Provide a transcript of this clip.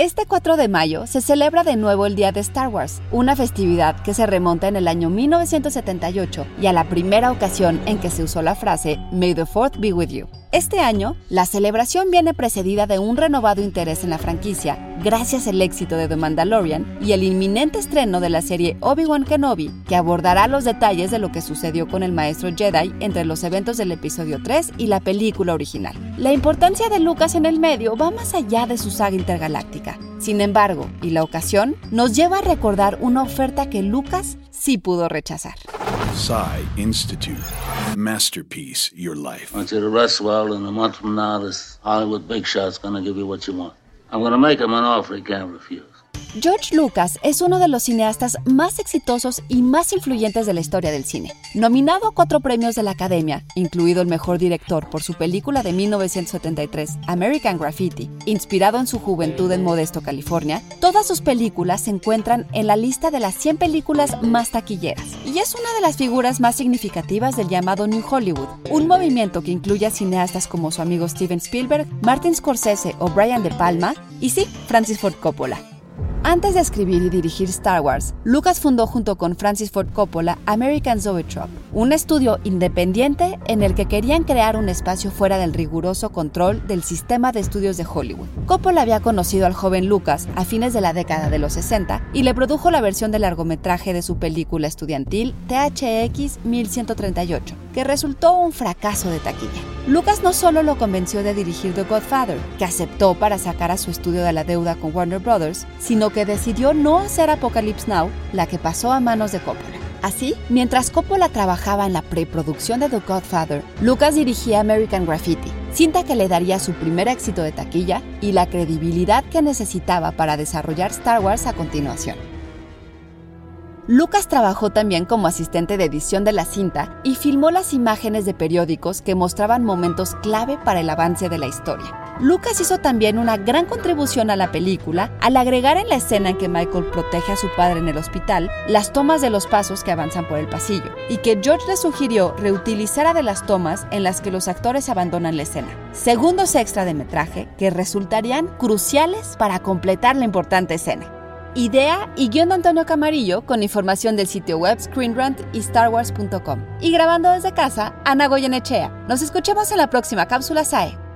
Este 4 de mayo se celebra de nuevo el Día de Star Wars, una festividad que se remonta en el año 1978 y a la primera ocasión en que se usó la frase May the Fourth be with you. Este año, la celebración viene precedida de un renovado interés en la franquicia, gracias al éxito de The Mandalorian y el inminente estreno de la serie Obi-Wan Kenobi, que abordará los detalles de lo que sucedió con el maestro Jedi entre los eventos del episodio 3 y la película original. La importancia de Lucas en el medio va más allá de su saga intergaláctica. Sin embargo, y la ocasión, nos lleva a recordar una oferta que Lucas sí pudo rechazar. Psy Institute. Masterpiece, your life. I want you to rest well, and a month from now, this Hollywood big shot's gonna give you what you want. I'm gonna make him an offer he can't refuse. George Lucas es uno de los cineastas más exitosos y más influyentes de la historia del cine. Nominado a cuatro premios de la Academia, incluido el mejor director por su película de 1973, American Graffiti, inspirado en su juventud en Modesto, California, todas sus películas se encuentran en la lista de las 100 películas más taquilleras y es una de las figuras más significativas del llamado New Hollywood, un movimiento que incluye a cineastas como su amigo Steven Spielberg, Martin Scorsese o Brian De Palma y sí, Francis Ford Coppola. Antes de escribir y dirigir Star Wars, Lucas fundó junto con Francis Ford Coppola American Zoetrope, un estudio independiente en el que querían crear un espacio fuera del riguroso control del sistema de estudios de Hollywood. Coppola había conocido al joven Lucas a fines de la década de los 60 y le produjo la versión de largometraje de su película estudiantil THX 1138, que resultó un fracaso de taquilla. Lucas no solo lo convenció de dirigir The Godfather, que aceptó para sacar a su estudio de la deuda con Warner Brothers, sino que decidió no hacer Apocalypse Now, la que pasó a manos de Coppola. Así, mientras Coppola trabajaba en la preproducción de The Godfather, Lucas dirigía American Graffiti, cinta que le daría su primer éxito de taquilla y la credibilidad que necesitaba para desarrollar Star Wars a continuación. Lucas trabajó también como asistente de edición de la cinta y filmó las imágenes de periódicos que mostraban momentos clave para el avance de la historia. Lucas hizo también una gran contribución a la película al agregar en la escena en que Michael protege a su padre en el hospital las tomas de los pasos que avanzan por el pasillo, y que George le sugirió reutilizara de las tomas en las que los actores abandonan la escena. Segundos extra de metraje que resultarían cruciales para completar la importante escena. Idea y guion de Antonio Camarillo con información del sitio web ScreenRant y StarWars.com. Y grabando desde casa, Ana Goyenechea. Nos escuchamos en la próxima cápsula SAE.